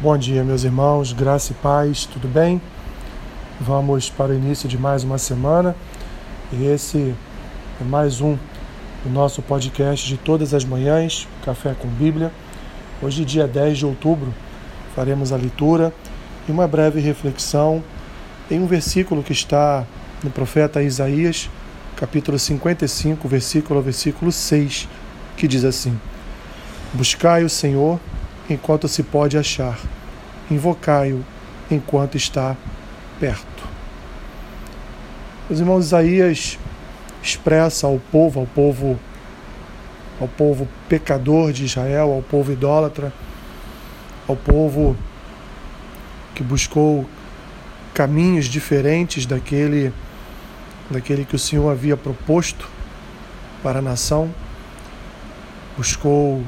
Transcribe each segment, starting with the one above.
Bom dia, meus irmãos, graça e paz, tudo bem? Vamos para o início de mais uma semana e esse é mais um do nosso podcast de todas as manhãs, Café com Bíblia. Hoje, dia 10 de outubro, faremos a leitura e uma breve reflexão em um versículo que está no profeta Isaías, capítulo 55, versículo versículo 6, que diz assim: Buscai o Senhor enquanto se pode achar, invocai-o enquanto está perto. Os irmãos Isaías expressa ao povo, ao povo, ao povo pecador de Israel, ao povo idólatra, ao povo que buscou caminhos diferentes daquele daquele que o Senhor havia proposto para a nação, buscou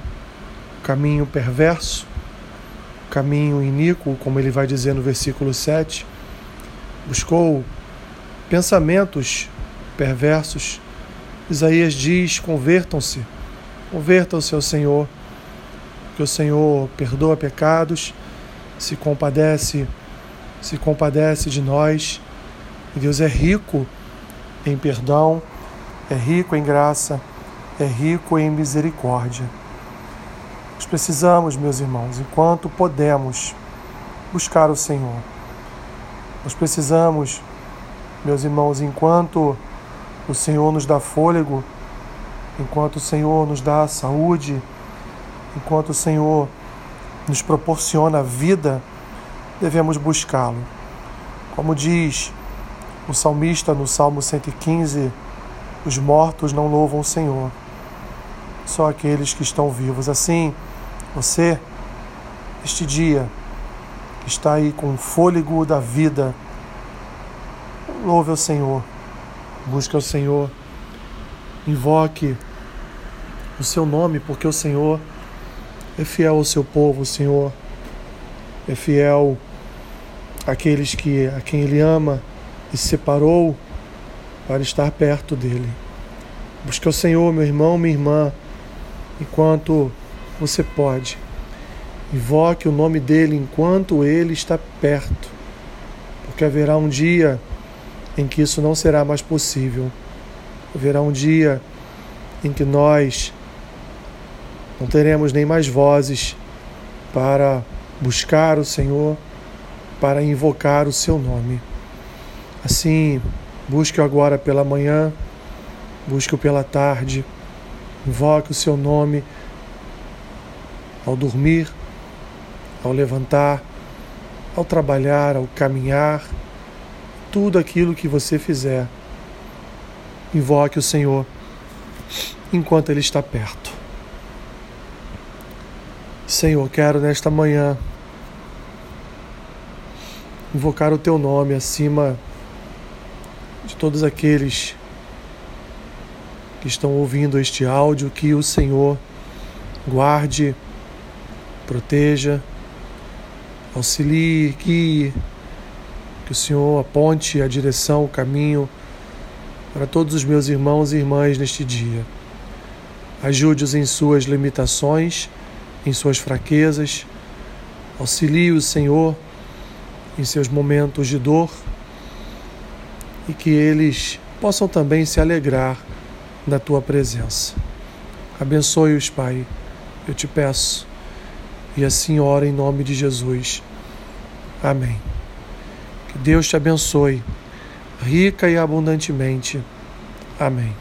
caminho perverso, caminho iníquo, como ele vai dizer no versículo 7, buscou pensamentos perversos. Isaías diz: convertam-se, convertam-se ao Senhor, que o Senhor perdoa pecados, se compadece, se compadece de nós. E Deus é rico em perdão, é rico em graça, é rico em misericórdia. Nós precisamos, meus irmãos, enquanto podemos, buscar o Senhor. Nós precisamos, meus irmãos, enquanto o Senhor nos dá fôlego, enquanto o Senhor nos dá saúde, enquanto o Senhor nos proporciona vida, devemos buscá-lo. Como diz o salmista no Salmo 115, os mortos não louvam o Senhor, só aqueles que estão vivos. Assim, você, este dia, está aí com o fôlego da vida, louve ao Senhor, busque ao Senhor, invoque o seu nome, porque o Senhor é fiel ao seu povo, o Senhor é fiel àqueles que, a quem Ele ama e separou para estar perto dele. Busque ao Senhor, meu irmão, minha irmã, enquanto você pode. Invoque o nome dele enquanto ele está perto, porque haverá um dia em que isso não será mais possível. Haverá um dia em que nós não teremos nem mais vozes para buscar o Senhor, para invocar o seu nome. Assim, busque-o agora pela manhã, busque-o pela tarde, invoque o seu nome ao dormir, ao levantar, ao trabalhar, ao caminhar, tudo aquilo que você fizer. Invoque o Senhor enquanto Ele está perto. Senhor, quero nesta manhã invocar o Teu nome acima de todos aqueles que estão ouvindo este áudio, que o Senhor guarde proteja, auxilie, guie, que o Senhor aponte a direção, o caminho para todos os meus irmãos e irmãs neste dia. Ajude-os em suas limitações, em suas fraquezas. Auxilie o Senhor em seus momentos de dor e que eles possam também se alegrar na tua presença. Abençoe-os, Pai, eu te peço e assim ora em nome de Jesus. Amém. Que Deus te abençoe, rica e abundantemente. Amém.